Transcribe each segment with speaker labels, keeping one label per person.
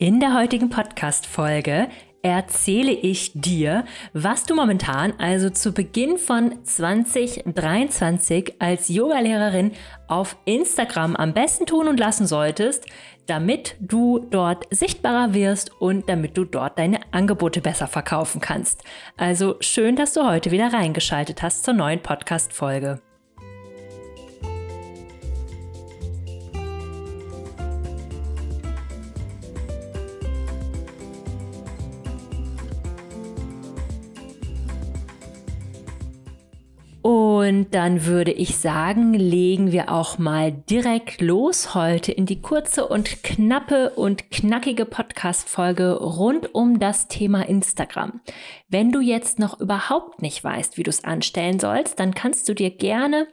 Speaker 1: In der heutigen Podcast-Folge erzähle ich dir, was du momentan, also zu Beginn von 2023 als Yogalehrerin auf Instagram am besten tun und lassen solltest, damit du dort sichtbarer wirst und damit du dort deine Angebote besser verkaufen kannst. Also schön, dass du heute wieder reingeschaltet hast zur neuen Podcast-Folge. Und dann würde ich sagen, legen wir auch mal direkt los heute in die kurze und knappe und knackige Podcast-Folge rund um das Thema Instagram. Wenn du jetzt noch überhaupt nicht weißt, wie du es anstellen sollst, dann kannst du dir gerne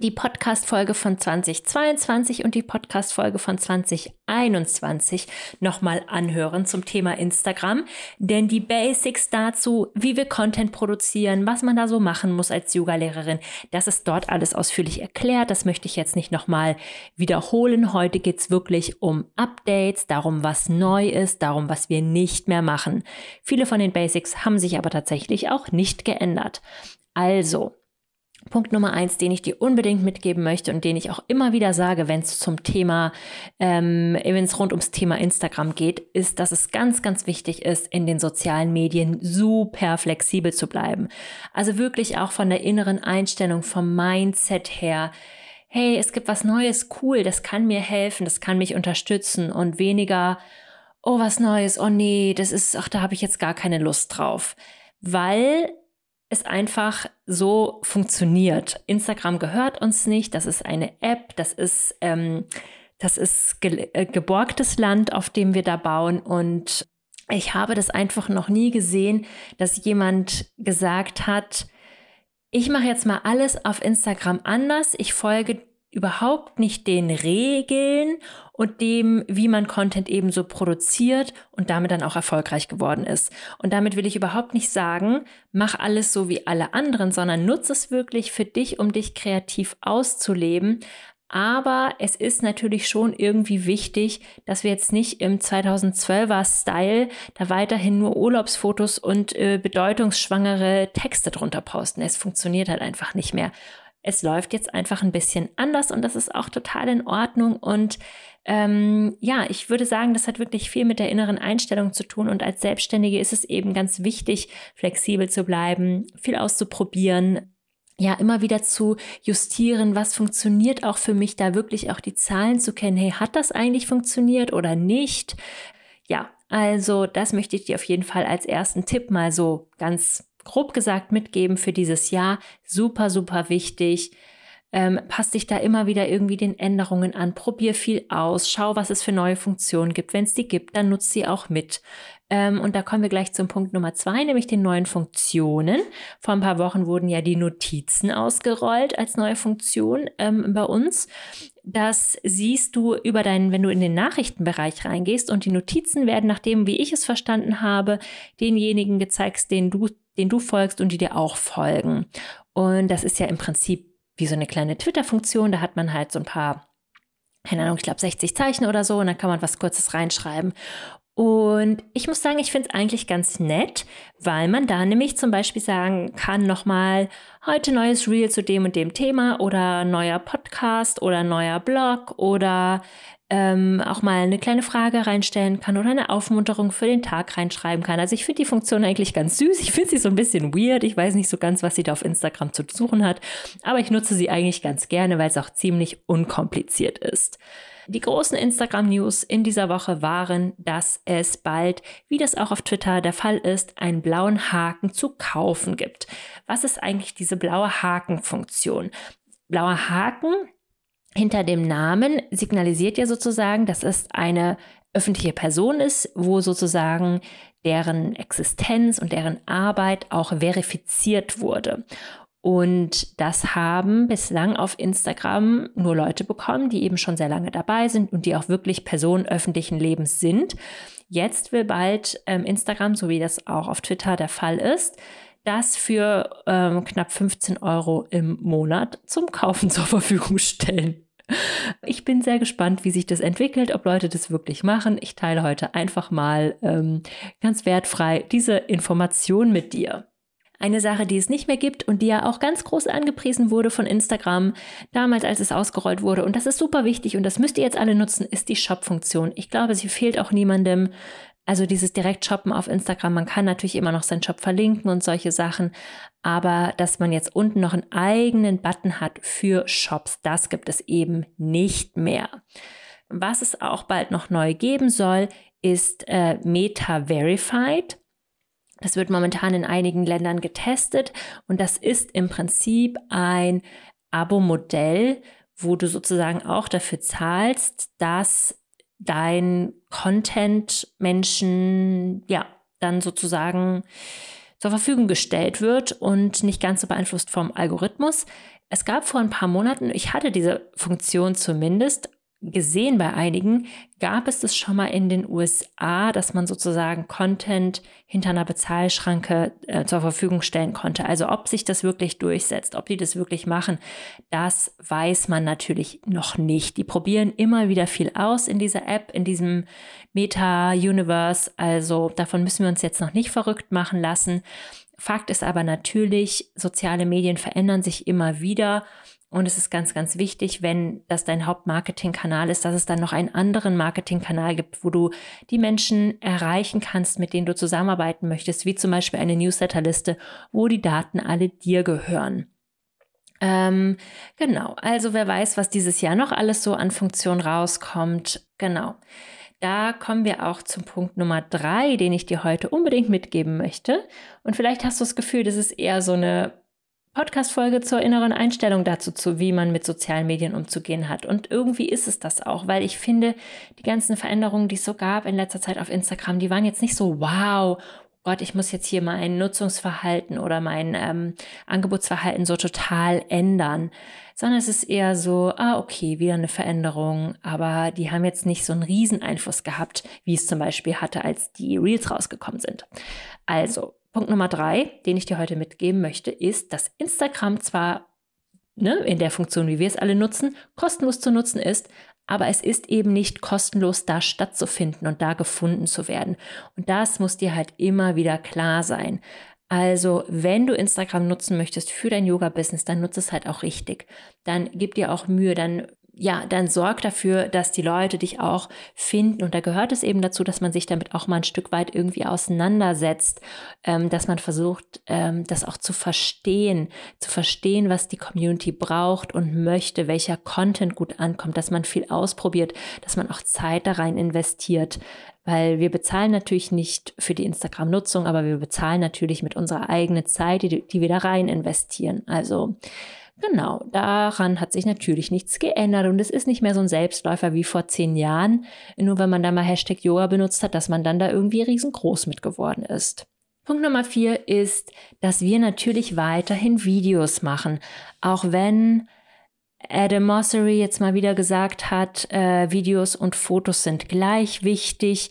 Speaker 1: die Podcast-Folge von 2022 und die Podcast-Folge von 2021 nochmal anhören zum Thema Instagram. Denn die Basics dazu, wie wir Content produzieren, was man da so machen muss als Yoga-Lehrerin, das ist dort alles ausführlich erklärt. Das möchte ich jetzt nicht nochmal wiederholen. Heute geht's wirklich um Updates, darum, was neu ist, darum, was wir nicht mehr machen. Viele von den Basics haben sich aber tatsächlich auch nicht geändert. Also, Punkt Nummer eins, den ich dir unbedingt mitgeben möchte und den ich auch immer wieder sage, wenn es zum Thema, ähm, wenn es rund ums Thema Instagram geht, ist, dass es ganz, ganz wichtig ist, in den sozialen Medien super flexibel zu bleiben. Also wirklich auch von der inneren Einstellung, vom Mindset her. Hey, es gibt was Neues, cool, das kann mir helfen, das kann mich unterstützen und weniger, oh, was Neues, oh nee, das ist, ach, da habe ich jetzt gar keine Lust drauf. Weil es einfach so funktioniert. Instagram gehört uns nicht, das ist eine App, das ist, ähm, das ist ge äh, geborgtes Land, auf dem wir da bauen und ich habe das einfach noch nie gesehen, dass jemand gesagt hat, ich mache jetzt mal alles auf Instagram anders, ich folge überhaupt nicht den Regeln und dem, wie man Content eben so produziert und damit dann auch erfolgreich geworden ist. Und damit will ich überhaupt nicht sagen, mach alles so wie alle anderen, sondern nutze es wirklich für dich, um dich kreativ auszuleben. Aber es ist natürlich schon irgendwie wichtig, dass wir jetzt nicht im 2012er Style da weiterhin nur Urlaubsfotos und äh, bedeutungsschwangere Texte drunter posten. Es funktioniert halt einfach nicht mehr es läuft jetzt einfach ein bisschen anders und das ist auch total in Ordnung. Und ähm, ja, ich würde sagen, das hat wirklich viel mit der inneren Einstellung zu tun. Und als Selbstständige ist es eben ganz wichtig, flexibel zu bleiben, viel auszuprobieren, ja, immer wieder zu justieren, was funktioniert auch für mich, da wirklich auch die Zahlen zu kennen. Hey, hat das eigentlich funktioniert oder nicht? Ja, also das möchte ich dir auf jeden Fall als ersten Tipp mal so ganz grob gesagt mitgeben für dieses Jahr. Super, super wichtig. Ähm, passt dich da immer wieder irgendwie den Änderungen an, probier viel aus, schau, was es für neue Funktionen gibt. Wenn es die gibt, dann nutzt sie auch mit. Ähm, und da kommen wir gleich zum Punkt Nummer zwei, nämlich den neuen Funktionen. Vor ein paar Wochen wurden ja die Notizen ausgerollt als neue Funktion ähm, bei uns. Das siehst du über deinen, wenn du in den Nachrichtenbereich reingehst und die Notizen werden, nachdem, wie ich es verstanden habe, denjenigen gezeigt, den du den du folgst und die dir auch folgen. Und das ist ja im Prinzip wie so eine kleine Twitter-Funktion. Da hat man halt so ein paar, keine Ahnung, ich glaube 60 Zeichen oder so und dann kann man was Kurzes reinschreiben. Und ich muss sagen, ich finde es eigentlich ganz nett, weil man da nämlich zum Beispiel sagen kann, nochmal heute neues Reel zu dem und dem Thema oder neuer Podcast oder neuer Blog oder ähm, auch mal eine kleine Frage reinstellen kann oder eine Aufmunterung für den Tag reinschreiben kann. Also ich finde die Funktion eigentlich ganz süß. Ich finde sie so ein bisschen weird. Ich weiß nicht so ganz, was sie da auf Instagram zu suchen hat, aber ich nutze sie eigentlich ganz gerne, weil es auch ziemlich unkompliziert ist. Die großen Instagram-News in dieser Woche waren, dass es bald, wie das auch auf Twitter der Fall ist, einen blauen Haken zu kaufen gibt. Was ist eigentlich diese blaue Haken-Funktion? Blauer Haken hinter dem Namen signalisiert ja sozusagen, dass es eine öffentliche Person ist, wo sozusagen deren Existenz und deren Arbeit auch verifiziert wurde. Und das haben bislang auf Instagram nur Leute bekommen, die eben schon sehr lange dabei sind und die auch wirklich Personen öffentlichen Lebens sind. Jetzt will bald ähm, Instagram, so wie das auch auf Twitter der Fall ist, das für ähm, knapp 15 Euro im Monat zum Kaufen zur Verfügung stellen. Ich bin sehr gespannt, wie sich das entwickelt, ob Leute das wirklich machen. Ich teile heute einfach mal ähm, ganz wertfrei diese Information mit dir. Eine Sache, die es nicht mehr gibt und die ja auch ganz groß angepriesen wurde von Instagram, damals als es ausgerollt wurde, und das ist super wichtig und das müsst ihr jetzt alle nutzen, ist die Shop-Funktion. Ich glaube, sie fehlt auch niemandem. Also dieses Direkt-Shoppen auf Instagram, man kann natürlich immer noch seinen Shop verlinken und solche Sachen, aber dass man jetzt unten noch einen eigenen Button hat für Shops, das gibt es eben nicht mehr. Was es auch bald noch neu geben soll, ist äh, Meta Verified. Das wird momentan in einigen Ländern getestet und das ist im Prinzip ein Abo-Modell, wo du sozusagen auch dafür zahlst, dass dein Content Menschen ja dann sozusagen zur Verfügung gestellt wird und nicht ganz so beeinflusst vom Algorithmus. Es gab vor ein paar Monaten, ich hatte diese Funktion zumindest, gesehen bei einigen, gab es das schon mal in den USA, dass man sozusagen Content hinter einer Bezahlschranke äh, zur Verfügung stellen konnte. Also ob sich das wirklich durchsetzt, ob die das wirklich machen, das weiß man natürlich noch nicht. Die probieren immer wieder viel aus in dieser App, in diesem Meta-Universe. Also davon müssen wir uns jetzt noch nicht verrückt machen lassen. Fakt ist aber natürlich, soziale Medien verändern sich immer wieder und es ist ganz, ganz wichtig, wenn das dein Hauptmarketingkanal ist, dass es dann noch einen anderen Marketingkanal gibt, wo du die Menschen erreichen kannst, mit denen du zusammenarbeiten möchtest, wie zum Beispiel eine Newsletterliste, wo die Daten alle dir gehören. Ähm, genau, also wer weiß, was dieses Jahr noch alles so an Funktion rauskommt. Genau. Da kommen wir auch zum Punkt Nummer drei, den ich dir heute unbedingt mitgeben möchte. Und vielleicht hast du das Gefühl, das ist eher so eine Podcast-Folge zur inneren Einstellung dazu, zu wie man mit sozialen Medien umzugehen hat. Und irgendwie ist es das auch, weil ich finde, die ganzen Veränderungen, die es so gab in letzter Zeit auf Instagram, die waren jetzt nicht so, wow, Gott, ich muss jetzt hier mein Nutzungsverhalten oder mein ähm, Angebotsverhalten so total ändern, sondern es ist eher so, ah, okay, wieder eine Veränderung, aber die haben jetzt nicht so einen riesen Einfluss gehabt, wie es zum Beispiel hatte, als die Reels rausgekommen sind. Also, Punkt Nummer drei, den ich dir heute mitgeben möchte, ist, dass Instagram zwar ne, in der Funktion, wie wir es alle nutzen, kostenlos zu nutzen ist, aber es ist eben nicht kostenlos da stattzufinden und da gefunden zu werden. Und das muss dir halt immer wieder klar sein. Also, wenn du Instagram nutzen möchtest für dein Yoga-Business, dann nutze es halt auch richtig. Dann gib dir auch Mühe, dann ja, dann sorg dafür, dass die Leute dich auch finden. Und da gehört es eben dazu, dass man sich damit auch mal ein Stück weit irgendwie auseinandersetzt, ähm, dass man versucht, ähm, das auch zu verstehen, zu verstehen, was die Community braucht und möchte, welcher Content gut ankommt, dass man viel ausprobiert, dass man auch Zeit da rein investiert. Weil wir bezahlen natürlich nicht für die Instagram-Nutzung, aber wir bezahlen natürlich mit unserer eigenen Zeit, die, die wir da rein investieren. Also Genau, daran hat sich natürlich nichts geändert und es ist nicht mehr so ein Selbstläufer wie vor zehn Jahren, nur wenn man da mal Hashtag Yoga benutzt hat, dass man dann da irgendwie riesengroß mit geworden ist. Punkt Nummer vier ist, dass wir natürlich weiterhin Videos machen, auch wenn Adam Mossery jetzt mal wieder gesagt hat, äh, Videos und Fotos sind gleich wichtig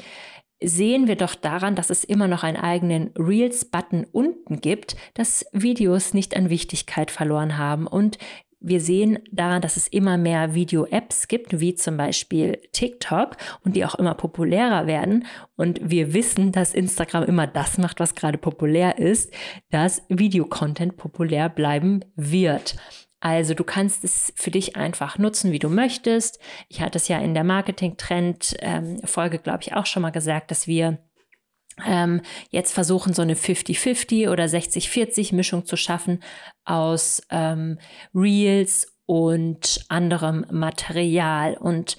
Speaker 1: sehen wir doch daran, dass es immer noch einen eigenen Reels-Button unten gibt, dass Videos nicht an Wichtigkeit verloren haben. Und wir sehen daran, dass es immer mehr Video-Apps gibt, wie zum Beispiel TikTok und die auch immer populärer werden. Und wir wissen, dass Instagram immer das macht, was gerade populär ist, dass Videocontent populär bleiben wird. Also du kannst es für dich einfach nutzen, wie du möchtest. Ich hatte es ja in der Marketing-Trend-Folge, ähm, glaube ich, auch schon mal gesagt, dass wir ähm, jetzt versuchen, so eine 50-50 oder 60-40 Mischung zu schaffen aus ähm, Reels und anderem Material. Und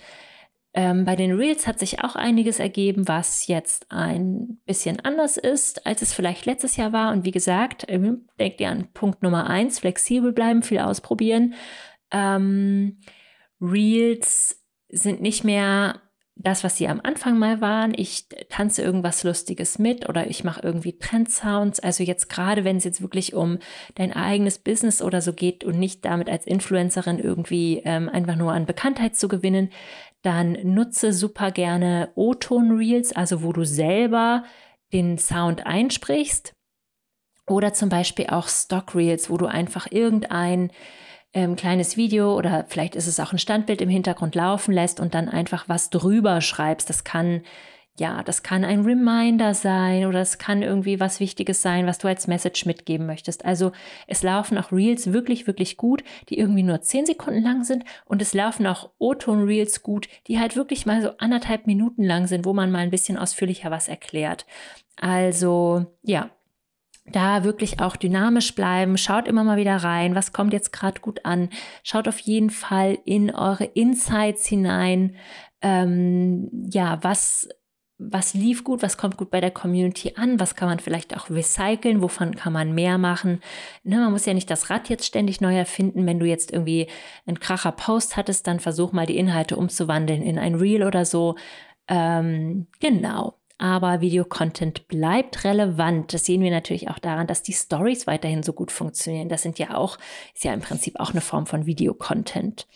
Speaker 1: ähm, bei den Reels hat sich auch einiges ergeben, was jetzt ein bisschen anders ist, als es vielleicht letztes Jahr war. Und wie gesagt, ähm, denkt ihr an Punkt Nummer eins, flexibel bleiben, viel ausprobieren. Ähm, Reels sind nicht mehr das, was sie am Anfang mal waren. Ich tanze irgendwas Lustiges mit oder ich mache irgendwie Trendsounds. Also jetzt gerade, wenn es jetzt wirklich um dein eigenes Business oder so geht und nicht damit als Influencerin irgendwie ähm, einfach nur an Bekanntheit zu gewinnen, dann nutze super gerne O-Ton-Reels, also wo du selber den Sound einsprichst. Oder zum Beispiel auch Stock Reels, wo du einfach irgendein ähm, kleines Video oder vielleicht ist es auch ein Standbild im Hintergrund laufen lässt und dann einfach was drüber schreibst. Das kann ja, das kann ein Reminder sein oder es kann irgendwie was Wichtiges sein, was du als Message mitgeben möchtest. Also es laufen auch Reels wirklich, wirklich gut, die irgendwie nur zehn Sekunden lang sind und es laufen auch O-Ton-Reels gut, die halt wirklich mal so anderthalb Minuten lang sind, wo man mal ein bisschen ausführlicher was erklärt. Also ja, da wirklich auch dynamisch bleiben. Schaut immer mal wieder rein, was kommt jetzt gerade gut an. Schaut auf jeden Fall in eure Insights hinein. Ähm, ja, was was lief gut, was kommt gut bei der Community an, was kann man vielleicht auch recyceln, wovon kann man mehr machen. Ne, man muss ja nicht das Rad jetzt ständig neu erfinden. Wenn du jetzt irgendwie einen kracher Post hattest, dann versuch mal die Inhalte umzuwandeln in ein Reel oder so. Ähm, genau. Aber Videocontent bleibt relevant. Das sehen wir natürlich auch daran, dass die Stories weiterhin so gut funktionieren. Das sind ja auch, ist ja im Prinzip auch eine Form von Videocontent.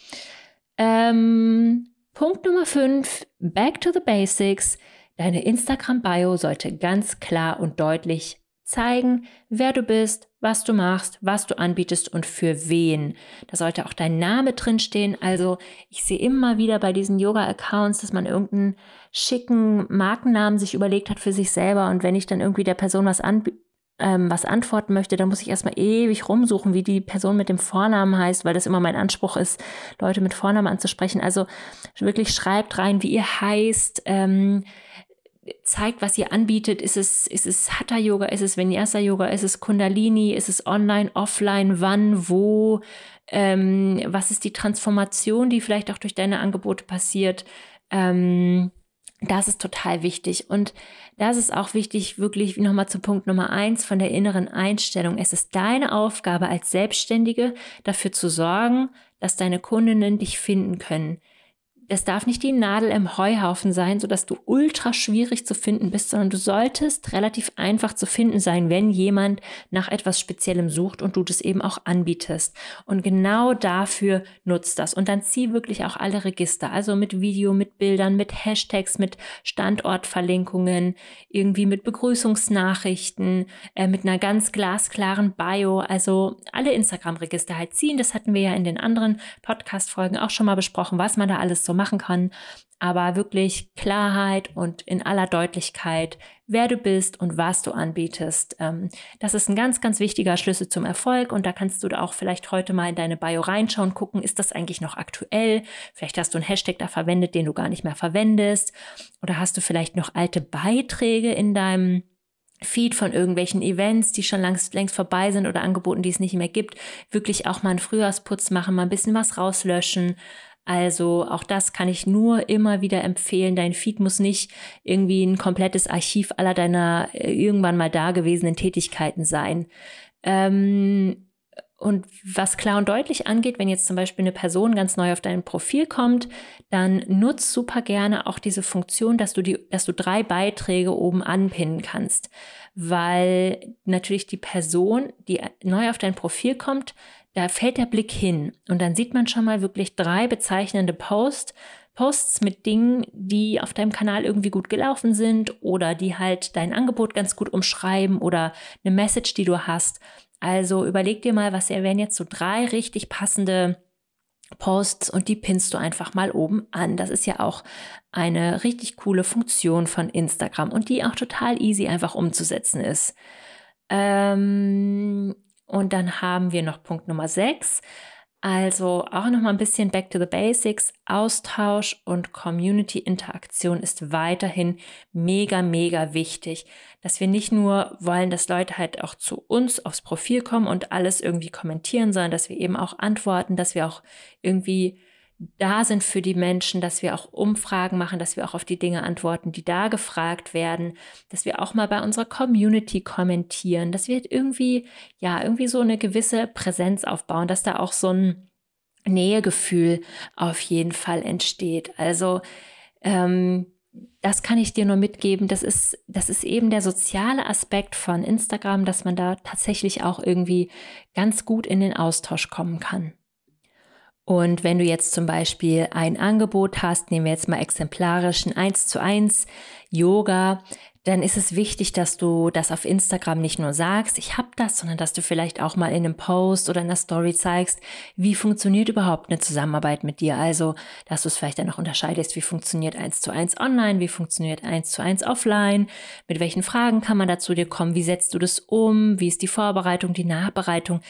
Speaker 1: Ähm, Punkt Nummer 5, Back to the Basics. Deine Instagram-Bio sollte ganz klar und deutlich zeigen, wer du bist, was du machst, was du anbietest und für wen. Da sollte auch dein Name drinstehen. Also ich sehe immer wieder bei diesen Yoga-Accounts, dass man irgendeinen schicken Markennamen sich überlegt hat für sich selber. Und wenn ich dann irgendwie der Person was anbiete, ähm, was antworten möchte, dann muss ich erstmal ewig rumsuchen, wie die Person mit dem Vornamen heißt, weil das immer mein Anspruch ist, Leute mit Vornamen anzusprechen. Also wirklich schreibt rein, wie ihr heißt, ähm, zeigt, was ihr anbietet. Ist es, ist es Hatha Yoga, ist es Vinyasa Yoga, ist es Kundalini, ist es online, offline, wann, wo, ähm, was ist die Transformation, die vielleicht auch durch deine Angebote passiert. Ähm, das ist total wichtig. Und das ist auch wichtig, wirklich nochmal zu Punkt Nummer eins von der inneren Einstellung. Es ist deine Aufgabe als Selbstständige, dafür zu sorgen, dass deine Kundinnen dich finden können. Es darf nicht die Nadel im Heuhaufen sein, sodass du ultra schwierig zu finden bist, sondern du solltest relativ einfach zu finden sein, wenn jemand nach etwas Speziellem sucht und du das eben auch anbietest. Und genau dafür nutzt das. Und dann zieh wirklich auch alle Register, also mit Video, mit Bildern, mit Hashtags, mit Standortverlinkungen, irgendwie mit Begrüßungsnachrichten, äh, mit einer ganz glasklaren Bio. Also alle Instagram-Register halt ziehen. Das hatten wir ja in den anderen Podcast-Folgen auch schon mal besprochen, was man da alles so machen kann, aber wirklich Klarheit und in aller Deutlichkeit, wer du bist und was du anbietest. Ähm, das ist ein ganz, ganz wichtiger Schlüssel zum Erfolg und da kannst du auch vielleicht heute mal in deine Bio reinschauen, gucken, ist das eigentlich noch aktuell? Vielleicht hast du einen Hashtag da verwendet, den du gar nicht mehr verwendest oder hast du vielleicht noch alte Beiträge in deinem Feed von irgendwelchen Events, die schon längst, längst vorbei sind oder Angeboten, die es nicht mehr gibt, wirklich auch mal einen Frühjahrsputz machen, mal ein bisschen was rauslöschen, also auch das kann ich nur immer wieder empfehlen. Dein Feed muss nicht irgendwie ein komplettes Archiv aller deiner äh, irgendwann mal dagewesenen Tätigkeiten sein. Ähm, und was klar und deutlich angeht, wenn jetzt zum Beispiel eine Person ganz neu auf dein Profil kommt, dann nutzt super gerne auch diese Funktion, dass du die, dass du drei Beiträge oben anpinnen kannst. Weil natürlich die Person, die neu auf dein Profil kommt, da fällt der Blick hin und dann sieht man schon mal wirklich drei bezeichnende Posts, Posts mit Dingen, die auf deinem Kanal irgendwie gut gelaufen sind oder die halt dein Angebot ganz gut umschreiben oder eine Message, die du hast. Also überleg dir mal, was wären jetzt so drei richtig passende Posts und die pinnst du einfach mal oben an. Das ist ja auch eine richtig coole Funktion von Instagram und die auch total easy einfach umzusetzen ist. Ähm, und dann haben wir noch Punkt Nummer 6. Also auch noch mal ein bisschen back to the basics. Austausch und Community-Interaktion ist weiterhin mega, mega wichtig. Dass wir nicht nur wollen, dass Leute halt auch zu uns aufs Profil kommen und alles irgendwie kommentieren, sondern dass wir eben auch antworten, dass wir auch irgendwie da sind für die Menschen, dass wir auch Umfragen machen, dass wir auch auf die Dinge antworten, die da gefragt werden, dass wir auch mal bei unserer Community kommentieren, dass wir irgendwie, ja, irgendwie so eine gewisse Präsenz aufbauen, dass da auch so ein Nähegefühl auf jeden Fall entsteht. Also, ähm, das kann ich dir nur mitgeben. Das ist, das ist eben der soziale Aspekt von Instagram, dass man da tatsächlich auch irgendwie ganz gut in den Austausch kommen kann. Und wenn du jetzt zum Beispiel ein Angebot hast, nehmen wir jetzt mal exemplarisch ein 1 zu 1 Yoga, dann ist es wichtig, dass du das auf Instagram nicht nur sagst, ich habe das, sondern dass du vielleicht auch mal in einem Post oder in einer Story zeigst, wie funktioniert überhaupt eine Zusammenarbeit mit dir. Also, dass du es vielleicht dann noch unterscheidest, wie funktioniert eins zu eins online, wie funktioniert eins zu eins offline, mit welchen Fragen kann man da zu dir kommen, wie setzt du das um, wie ist die Vorbereitung, die Nachbereitung.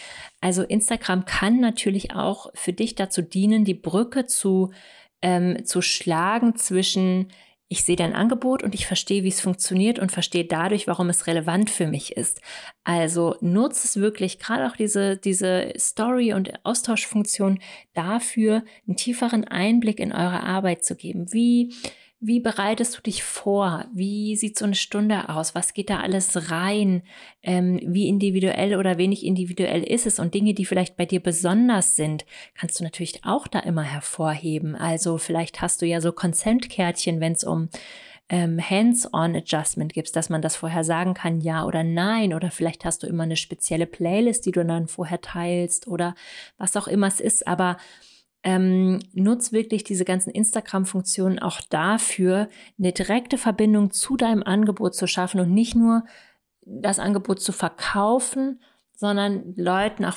Speaker 1: Also Instagram kann natürlich auch für dich dazu dienen, die Brücke zu, ähm, zu schlagen zwischen ich sehe dein Angebot und ich verstehe, wie es funktioniert und verstehe dadurch, warum es relevant für mich ist. Also nutze es wirklich, gerade auch diese, diese Story- und Austauschfunktion dafür, einen tieferen Einblick in eure Arbeit zu geben. Wie wie bereitest du dich vor? Wie sieht so eine Stunde aus? Was geht da alles rein? Ähm, wie individuell oder wenig individuell ist es? Und Dinge, die vielleicht bei dir besonders sind, kannst du natürlich auch da immer hervorheben. Also vielleicht hast du ja so Consent-Kärtchen, wenn es um ähm, Hands-on-Adjustment gibt, dass man das vorher sagen kann, ja oder nein. Oder vielleicht hast du immer eine spezielle Playlist, die du dann vorher teilst oder was auch immer es ist. Aber ähm, nutz wirklich diese ganzen Instagram-Funktionen auch dafür, eine direkte Verbindung zu deinem Angebot zu schaffen und nicht nur das Angebot zu verkaufen, sondern Leuten auch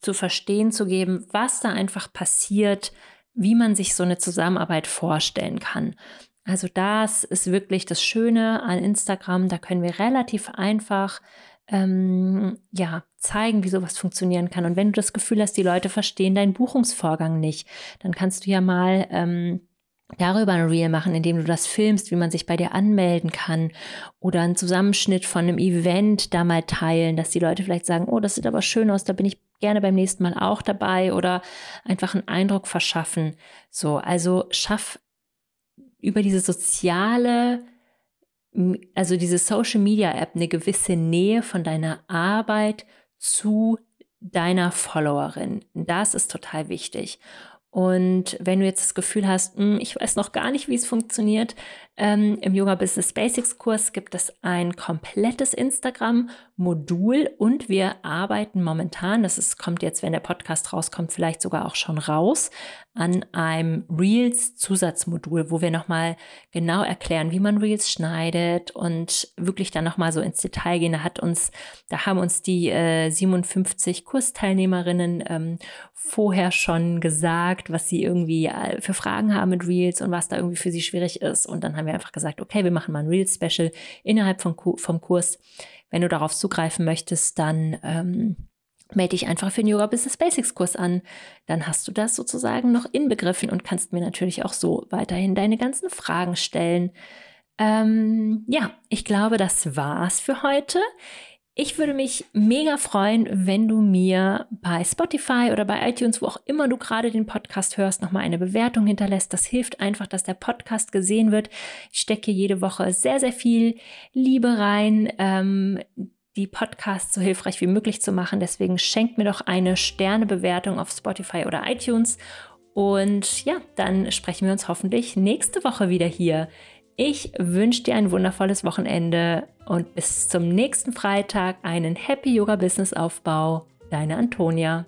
Speaker 1: zu verstehen zu geben, was da einfach passiert, wie man sich so eine Zusammenarbeit vorstellen kann. Also das ist wirklich das Schöne an Instagram. Da können wir relativ einfach ähm, ja, zeigen, wie sowas funktionieren kann. Und wenn du das Gefühl hast, die Leute verstehen deinen Buchungsvorgang nicht, dann kannst du ja mal ähm, darüber ein Reel machen, indem du das filmst, wie man sich bei dir anmelden kann oder einen Zusammenschnitt von einem Event da mal teilen, dass die Leute vielleicht sagen, oh, das sieht aber schön aus, da bin ich gerne beim nächsten Mal auch dabei oder einfach einen Eindruck verschaffen. So, also schaff über diese soziale also diese Social Media App eine gewisse Nähe von deiner Arbeit zu deiner Followerin. Das ist total wichtig. Und wenn du jetzt das Gefühl hast, hm, ich weiß noch gar nicht, wie es funktioniert, ähm, im Yoga Business Basics Kurs gibt es ein komplettes Instagram-Modul und wir arbeiten momentan, das ist, kommt jetzt, wenn der Podcast rauskommt, vielleicht sogar auch schon raus, an einem Reels-Zusatzmodul, wo wir nochmal genau erklären, wie man Reels schneidet und wirklich dann nochmal so ins Detail gehen. Da hat uns, da haben uns die äh, 57 Kursteilnehmerinnen ähm, vorher schon gesagt, was sie irgendwie äh, für Fragen haben mit Reels und was da irgendwie für sie schwierig ist. Und dann haben wir einfach gesagt, okay, wir machen mal ein Reels-Special innerhalb vom, vom Kurs. Wenn du darauf zugreifen möchtest, dann ähm, melde dich einfach für den Yoga Business Basics Kurs an. Dann hast du das sozusagen noch inbegriffen und kannst mir natürlich auch so weiterhin deine ganzen Fragen stellen. Ähm, ja, ich glaube, das war's für heute. Ich würde mich mega freuen, wenn du mir bei Spotify oder bei iTunes, wo auch immer du gerade den Podcast hörst, nochmal eine Bewertung hinterlässt. Das hilft einfach, dass der Podcast gesehen wird. Ich stecke jede Woche sehr, sehr viel Liebe rein, ähm, die Podcasts so hilfreich wie möglich zu machen. Deswegen schenkt mir doch eine Sternebewertung auf Spotify oder iTunes. Und ja, dann sprechen wir uns hoffentlich nächste Woche wieder hier. Ich wünsche dir ein wundervolles Wochenende und bis zum nächsten Freitag einen Happy Yoga Business Aufbau. Deine Antonia.